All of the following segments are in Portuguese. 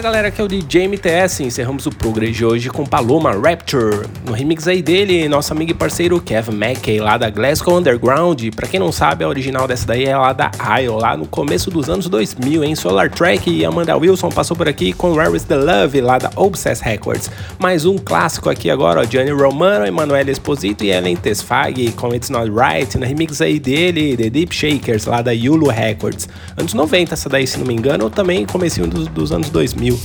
Fala galera, aqui é o DJ MTS. Encerramos o Progress de hoje com Paloma Rapture. No remix aí dele, nosso amigo e parceiro Kevin Mackey, lá da Glasgow Underground. Pra quem não sabe, a original dessa daí é lá da IO, lá no começo dos anos 2000, em Solar Track. E Amanda Wilson passou por aqui com Where is the Love, lá da Obsess Records. Mais um clássico aqui agora, ó, Gianni Romano, Emanuele Esposito e Ellen Tesfag com It's Not Right. No remix aí dele, The Deep Shakers, lá da Yulu Records. Anos 90, essa daí, se não me engano, ou também comecinho dos, dos anos 2000. 2000,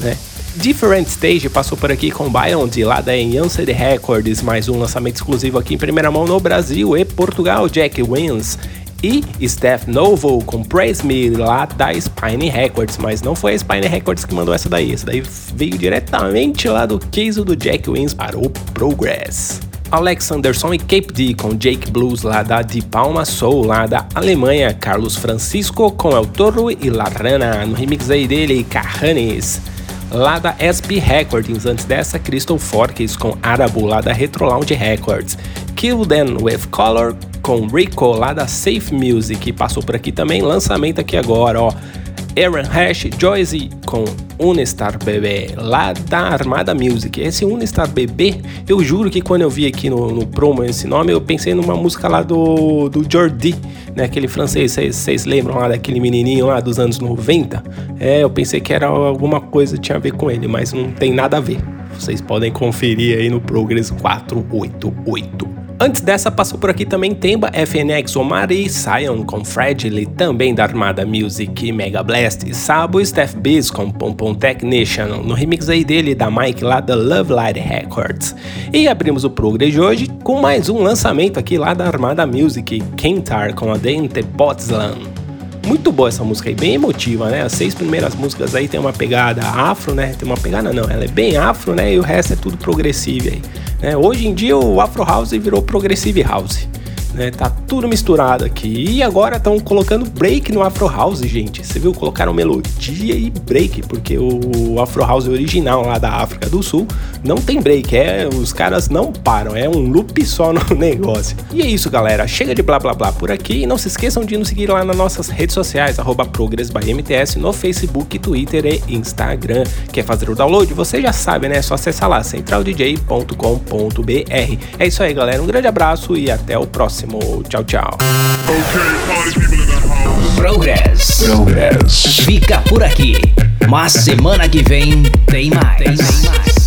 né? Different Stage passou por aqui com Beyond, lá da Yancey Records, mais um lançamento exclusivo aqui em primeira mão no Brasil e Portugal, Jack Wins. E Steph Novo com Praise Me lá da Spine Records, mas não foi a Spine Records que mandou essa daí, essa daí veio diretamente lá do case do Jack Wins para o Progress. Alex Anderson e Cape D com Jake Blues lá da De Palma Soul lá da Alemanha, Carlos Francisco com El Toro e Larrana no remix aí dele, Carranes lá da SP Records, antes dessa Crystal Forks com Arabo lá da Retro Lounge Records, Kill Them With Color com Rico lá da Safe Music, passou por aqui também, lançamento aqui agora, ó. Aaron Hash Joyce com Unistar Bebê, lá da Armada Music. Esse Unistar Bebê, eu juro que quando eu vi aqui no, no promo esse nome, eu pensei numa música lá do, do Jordi, né? Aquele francês, vocês lembram lá daquele menininho lá dos anos 90? É, eu pensei que era alguma coisa tinha a ver com ele, mas não tem nada a ver. Vocês podem conferir aí no Progress 488. Antes dessa, passou por aqui também Temba, FNX Omar e Sion com Fragile, também da Armada Music Mega Blast, Sabo Steph Biz com Pompom Technician, no remix aí dele da Mike lá da Love Light Records. E abrimos o Progress de hoje com mais um lançamento aqui lá da Armada Music, Kentar com a Dente Potslan. Muito boa essa música aí, bem emotiva, né? As seis primeiras músicas aí tem uma pegada afro, né? Tem uma pegada não, ela é bem afro, né? E o resto é tudo progressivo aí. Né? Hoje em dia o Afro House virou Progressive House né? Tá tudo misturado aqui. E agora estão colocando break no Afro House, gente. Você viu? Colocaram melodia e break, porque o Afro House original lá da África do Sul não tem break. É, os caras não param, é um loop só no negócio. E é isso, galera. Chega de blá blá blá por aqui. E não se esqueçam de nos seguir lá nas nossas redes sociais, ProgressByMTS, no Facebook, Twitter e Instagram. Quer fazer o download? Você já sabe, né? É só acessar lá, centraldj.com.br. É isso aí, galera. Um grande abraço e até o próximo próximo. Tchau, tchau. Progress. Progress. Fica por aqui. Mas semana que vem tem mais. Tem mais.